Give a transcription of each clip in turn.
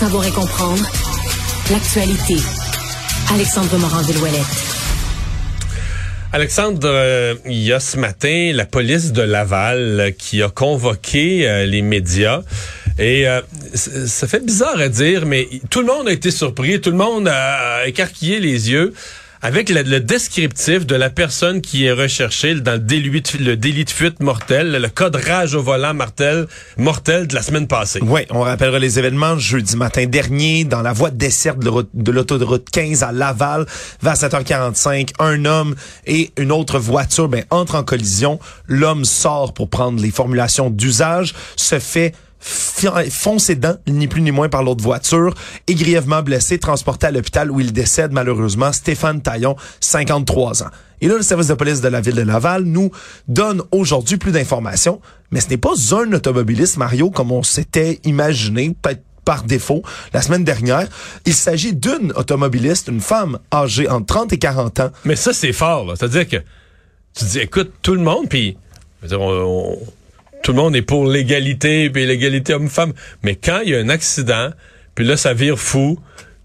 savoir et comprendre l'actualité. Alexandre morand Ouellette. Alexandre, euh, il y a ce matin la police de Laval qui a convoqué euh, les médias. Et euh, ça fait bizarre à dire, mais tout le monde a été surpris, tout le monde a écarquillé les yeux avec le, descriptif de la personne qui est recherchée dans le délit, de fuite mortel, le code rage au volant mortel, mortel de la semaine passée. Oui, on rappellera les événements jeudi matin dernier dans la voie de dessert de l'autoroute 15 à Laval vers 7h45. Un homme et une autre voiture ben, entrent en collision. L'homme sort pour prendre les formulations d'usage, se fait foncé dedans, ni plus ni moins par l'autre voiture, et grièvement blessé, transporté à l'hôpital où il décède malheureusement, Stéphane Taillon, 53 ans. Et là, le service de police de la ville de Laval nous donne aujourd'hui plus d'informations, mais ce n'est pas un automobiliste, Mario, comme on s'était imaginé, peut-être par défaut la semaine dernière. Il s'agit d'une automobiliste, une femme âgée entre 30 et 40 ans. Mais ça, c'est fort. C'est-à-dire que tu dis, écoute, tout le monde, puis on, tout le monde est pour l'égalité, puis l'égalité homme-femme. Mais quand il y a un accident, puis là, ça vire fou,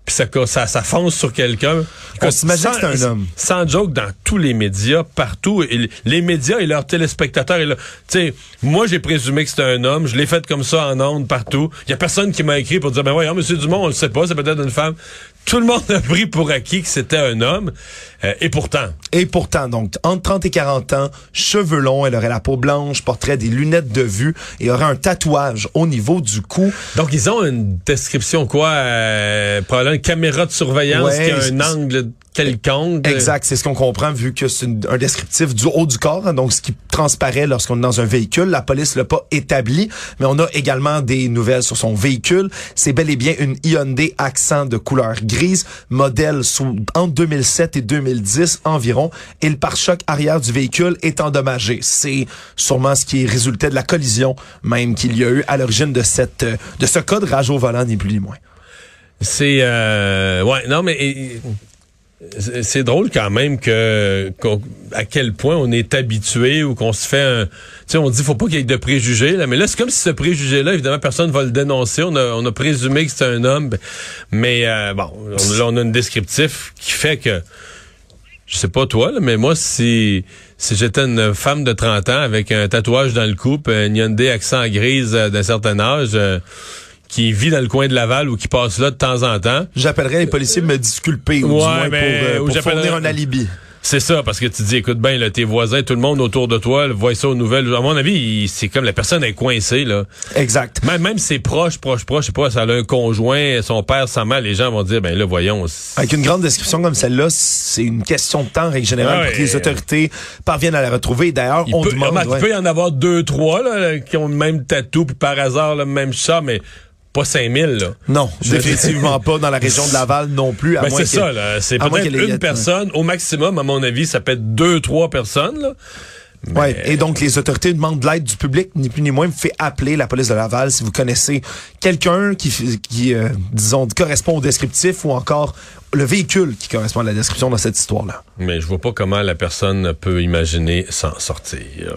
puis ça, ça, ça fonce sur quelqu'un. On s'imagine que c'est un homme. Sans joke, dans tous les médias, partout, les médias et leurs téléspectateurs. Tu sais, moi, j'ai présumé que c'était un homme. Je l'ai fait comme ça en ondes, partout. Il y a personne qui m'a écrit pour dire, ben voyons, Monsieur Dumont, on le sait pas, c'est peut-être une femme. Tout le monde a pris pour acquis que c'était un homme. Euh, et pourtant. Et pourtant, donc, entre 30 et 40 ans, cheveux longs, elle aurait la peau blanche, porterait des lunettes de vue et aurait un tatouage au niveau du cou. Donc, ils ont une description, quoi, euh, probablement une caméra de surveillance qui a un angle quelconque. Exact, c'est ce qu'on comprend vu que c'est un descriptif du haut du corps, hein, donc ce qui transparaît lorsqu'on est dans un véhicule. La police l'a pas établi, mais on a également des nouvelles sur son véhicule. C'est bel et bien une Hyundai Accent de couleur grise, modèle sous, entre 2007 et 2010 environ, et le pare-choc arrière du véhicule est endommagé. C'est sûrement ce qui est résulté de la collision même qu'il y a eu à l'origine de cette de ce cas de rage au volant ni plus ni moins. C'est euh, ouais non mais c'est drôle quand même que à quel point on est habitué ou qu'on se fait un tu sais on dit faut pas qu'il y ait de préjugés là. Mais là c'est comme si ce préjugé là évidemment personne va le dénoncer. On a, on a présumé que c'est un homme. Mais euh, bon là on a un descriptif qui fait que je sais pas toi là, mais moi si si j'étais une femme de 30 ans avec un tatouage dans le cou, un Hyundai accent grise euh, d'un certain âge euh, qui vit dans le coin de Laval ou qui passe là de temps en temps. J'appellerais les policiers me disculper ou du moins pour, euh, pour fournir un alibi. C'est ça, parce que tu dis, écoute bien, là, tes voisins, tout le monde autour de toi, voit ça aux nouvelles. À mon avis, c'est comme la personne est coincée, là. Exact. Même, même ses proches, proches, proches, je sais pas, ça a un conjoint, son père, sa mère, les gens vont dire, ben là, voyons. Avec une grande description comme celle-là, c'est une question de temps, règle générale, pour que les autorités parviennent à la retrouver. D'ailleurs, on demande... Il peut y en avoir deux, trois, là, qui ont le même tatou, puis par hasard, le même chat, mais pas 5000 là. Non, définitivement pas dans la région de Laval non plus. Ben c'est ça. C'est peut-être une personne. Au maximum, à mon avis, ça peut être deux, trois personnes, là. Ouais, et donc les autorités demandent de l'aide du public, ni plus ni moins, fait appeler la police de Laval si vous connaissez quelqu'un qui, qui euh, disons, correspond au descriptif ou encore le véhicule qui correspond à la description de cette histoire-là. Mais je vois pas comment la personne peut imaginer s'en sortir.